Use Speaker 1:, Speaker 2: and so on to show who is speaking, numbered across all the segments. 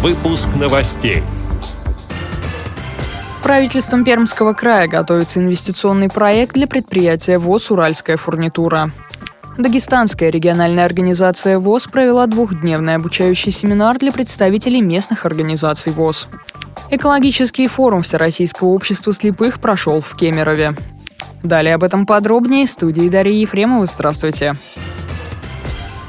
Speaker 1: Выпуск новостей.
Speaker 2: Правительством Пермского края готовится инвестиционный проект для предприятия ВОЗ «Уральская фурнитура». Дагестанская региональная организация ВОЗ провела двухдневный обучающий семинар для представителей местных организаций ВОЗ. Экологический форум Всероссийского общества слепых прошел в Кемерове. Далее об этом подробнее в студии Дарьи Ефремова. Здравствуйте.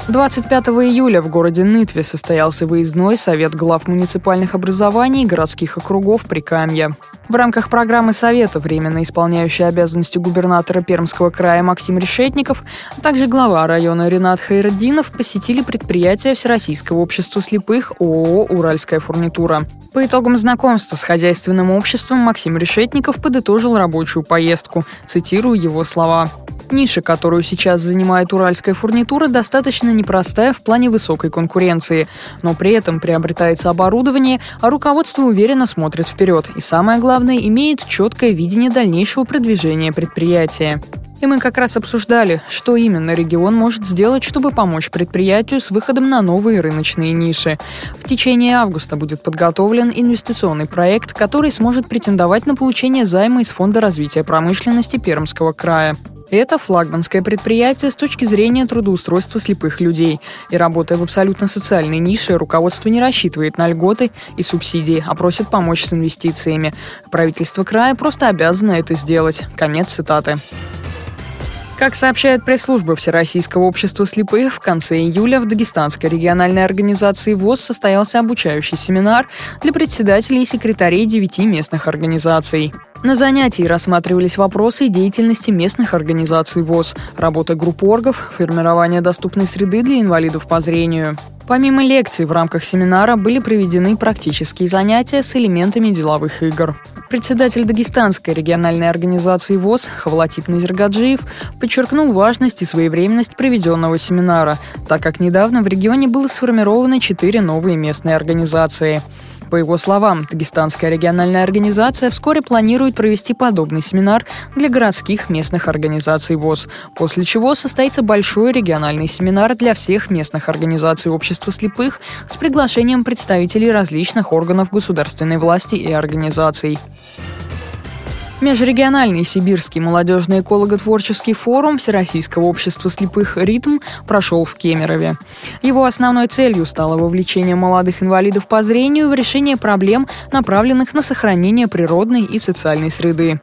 Speaker 2: 25 июля в городе Нытве состоялся выездной совет глав муниципальных образований и городских округов Прикамья. В рамках программы Совета временно исполняющий обязанности губернатора Пермского края Максим Решетников, а также глава района Ренат Хайраддинов посетили предприятие Всероссийского общества слепых ООО «Уральская фурнитура». По итогам знакомства с хозяйственным обществом Максим Решетников подытожил рабочую поездку. Цитирую его слова. Ниша, которую сейчас занимает уральская фурнитура, достаточно непростая в плане высокой конкуренции, но при этом приобретается оборудование, а руководство уверенно смотрит вперед и, самое главное, имеет четкое видение дальнейшего продвижения предприятия. И мы как раз обсуждали, что именно регион может сделать, чтобы помочь предприятию с выходом на новые рыночные ниши. В течение августа будет подготовлен инвестиционный проект, который сможет претендовать на получение займа из Фонда развития промышленности Пермского края. Это флагманское предприятие с точки зрения трудоустройства слепых людей. И работая в абсолютно социальной нише, руководство не рассчитывает на льготы и субсидии, а просит помочь с инвестициями. Правительство края просто обязано это сделать. Конец цитаты. Как сообщает пресс-служба Всероссийского общества слепых, в конце июля в Дагестанской региональной организации ВОЗ состоялся обучающий семинар для председателей и секретарей девяти местных организаций. На занятии рассматривались вопросы деятельности местных организаций ВОЗ, работа групп оргов, формирование доступной среды для инвалидов по зрению. Помимо лекций в рамках семинара были проведены практические занятия с элементами деловых игр. Председатель Дагестанской региональной организации ВОЗ Хавлатип Назергаджиев подчеркнул важность и своевременность проведенного семинара, так как недавно в регионе было сформировано четыре новые местные организации. По его словам, Дагестанская региональная организация вскоре планирует провести подобный семинар для городских местных организаций ВОЗ, после чего состоится большой региональный семинар для всех местных организаций общества слепых с приглашением представителей различных органов государственной власти и организаций. Межрегиональный сибирский молодежный эколого-творческий форум Всероссийского общества слепых «Ритм» прошел в Кемерове. Его основной целью стало вовлечение молодых инвалидов по зрению в решение проблем, направленных на сохранение природной и социальной среды.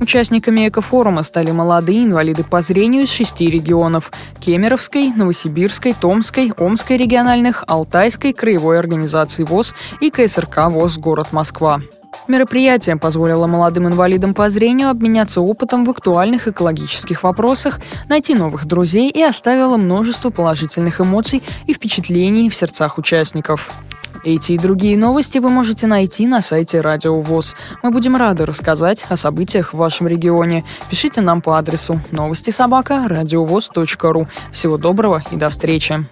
Speaker 2: Участниками экофорума стали молодые инвалиды по зрению из шести регионов – Кемеровской, Новосибирской, Томской, Омской региональных, Алтайской, Краевой организации ВОЗ и КСРК ВОЗ «Город Москва». Мероприятие позволило молодым инвалидам по зрению обменяться опытом в актуальных экологических вопросах, найти новых друзей и оставило множество положительных эмоций и впечатлений в сердцах участников. Эти и другие новости вы можете найти на сайте Радио ВОЗ. Мы будем рады рассказать о событиях в вашем регионе. Пишите нам по адресу новости собака ру. Всего доброго и до встречи.